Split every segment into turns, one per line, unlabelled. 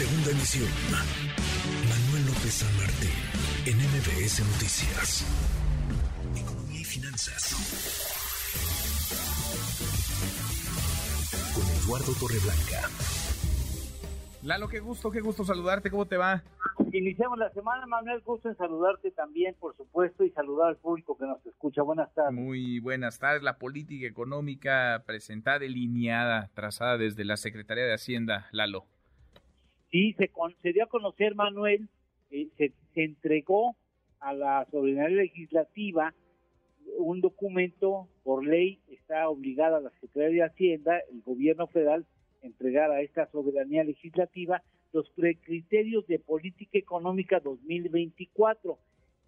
Segunda emisión. Manuel López San Martín, en MBS Noticias. Economía y finanzas. Con Eduardo Torreblanca.
Lalo, qué gusto, qué gusto saludarte. ¿Cómo te va?
Iniciamos la semana, Manuel. Gusto en saludarte también, por supuesto, y saludar al público que nos escucha. Buenas tardes.
Muy buenas tardes. La política económica presentada, delineada, trazada desde la Secretaría de Hacienda, Lalo.
Sí, se, concedió dio a conocer, Manuel, eh, se, se entregó a la soberanía legislativa un documento por ley, está obligada la Secretaría de Hacienda, el gobierno federal, entregar a esta soberanía legislativa los criterios de política económica 2024.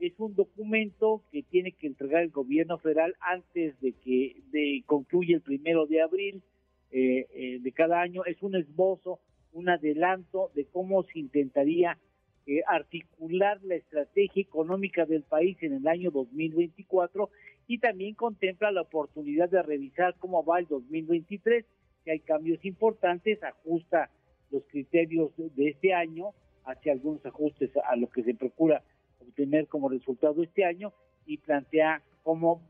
Es un documento que tiene que entregar el gobierno federal antes de que de, concluya el primero de abril eh, eh, de cada año. Es un esbozo, un adelanto de cómo se intentaría eh, articular la estrategia económica del país en el año 2024 y también contempla la oportunidad de revisar cómo va el 2023 que hay cambios importantes, ajusta los criterios de este año, hace algunos ajustes a lo que se procura obtener como resultado este año y plantea cómo,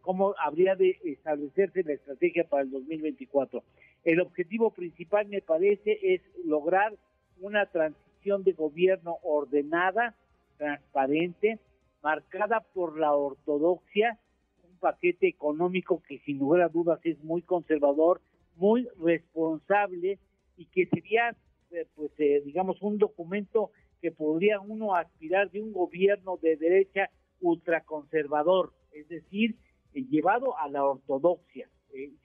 cómo habría de establecerse la estrategia para el 2024. El objetivo principal, me parece, es lograr una transición de gobierno ordenada, transparente, marcada por la ortodoxia, un paquete económico que sin lugar a dudas es muy conservador, muy responsable y que sería, eh, pues, eh, digamos, un documento que podría uno aspirar de un gobierno de derecha ultraconservador, es decir, eh, llevado a la ortodoxia.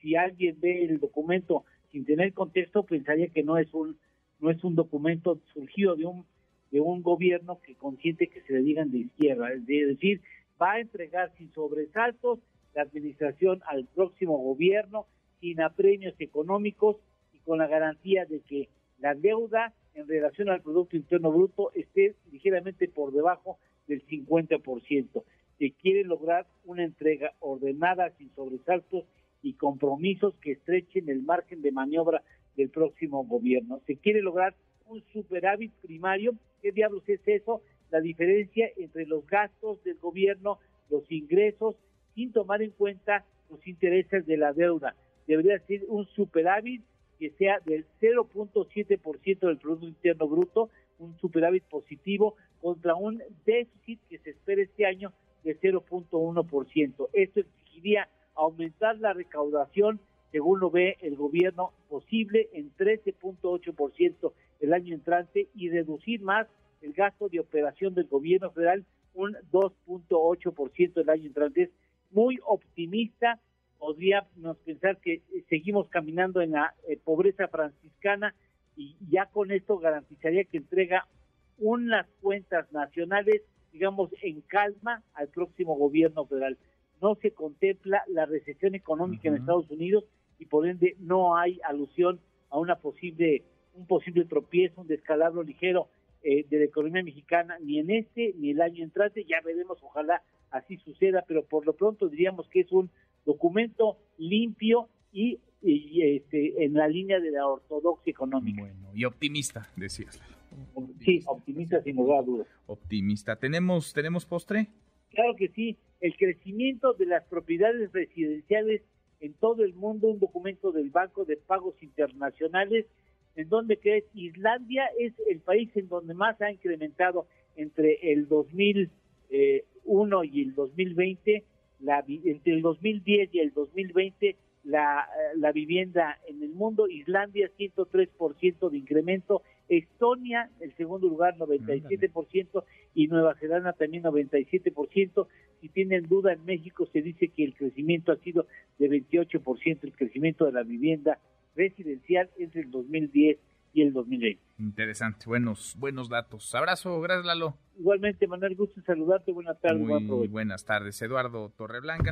Si alguien ve el documento sin tener contexto, pensaría que no es un no es un documento surgido de un de un gobierno que consiente que se le digan de izquierda, es decir, va a entregar sin sobresaltos la administración al próximo gobierno sin apremios económicos y con la garantía de que la deuda en relación al Producto Interno Bruto esté ligeramente por debajo del 50%. Se quiere lograr una entrega ordenada, sin sobresaltos y compromisos que estrechen el margen de maniobra del próximo gobierno. Se quiere lograr un superávit primario. ¿Qué diablos es eso? La diferencia entre los gastos del gobierno, los ingresos, sin tomar en cuenta los intereses de la deuda debería ser un superávit que sea del 0.7% del Producto Interno Bruto, un superávit positivo contra un déficit que se espera este año de 0.1%. Esto exigiría aumentar la recaudación, según lo ve el gobierno, posible en 13.8% el año entrante y reducir más el gasto de operación del gobierno federal un 2.8% el año entrante. Es muy optimista podríamos pensar que seguimos caminando en la eh, pobreza franciscana y ya con esto garantizaría que entrega unas cuentas nacionales, digamos, en calma al próximo gobierno federal. No se contempla la recesión económica en Estados Unidos y por ende no hay alusión a una posible un posible tropiezo, un descalabro ligero eh, de la economía mexicana ni en este ni el año entrante. Ya veremos, ojalá así suceda, pero por lo pronto diríamos que es un documento limpio y, este, en la línea de la ortodoxia económica.
Bueno, y optimista, decías.
Sí, optimista sin lugar a dudas.
Optimista. ¿Tenemos, ¿Tenemos postre?
Claro que sí. El crecimiento de las propiedades residenciales en todo el mundo, un documento del Banco de Pagos Internacionales, en donde que Islandia es el país en donde más ha incrementado entre el 2001 eh, y el 2020 la, entre el 2010 y el 2020 la, la vivienda en el mundo, Islandia 103% de incremento, Estonia el segundo lugar 97% y Nueva Zelanda también 97%. Si tienen duda en México se dice que el crecimiento ha sido de 28% el crecimiento de la vivienda residencial entre el 2010 y el 2020.
Interesante, buenos, buenos datos. Abrazo, gracias Lalo.
Igualmente, Manuel, gusto saludarte. Buenas tardes.
Muy buenas tardes, Eduardo Torreblanca.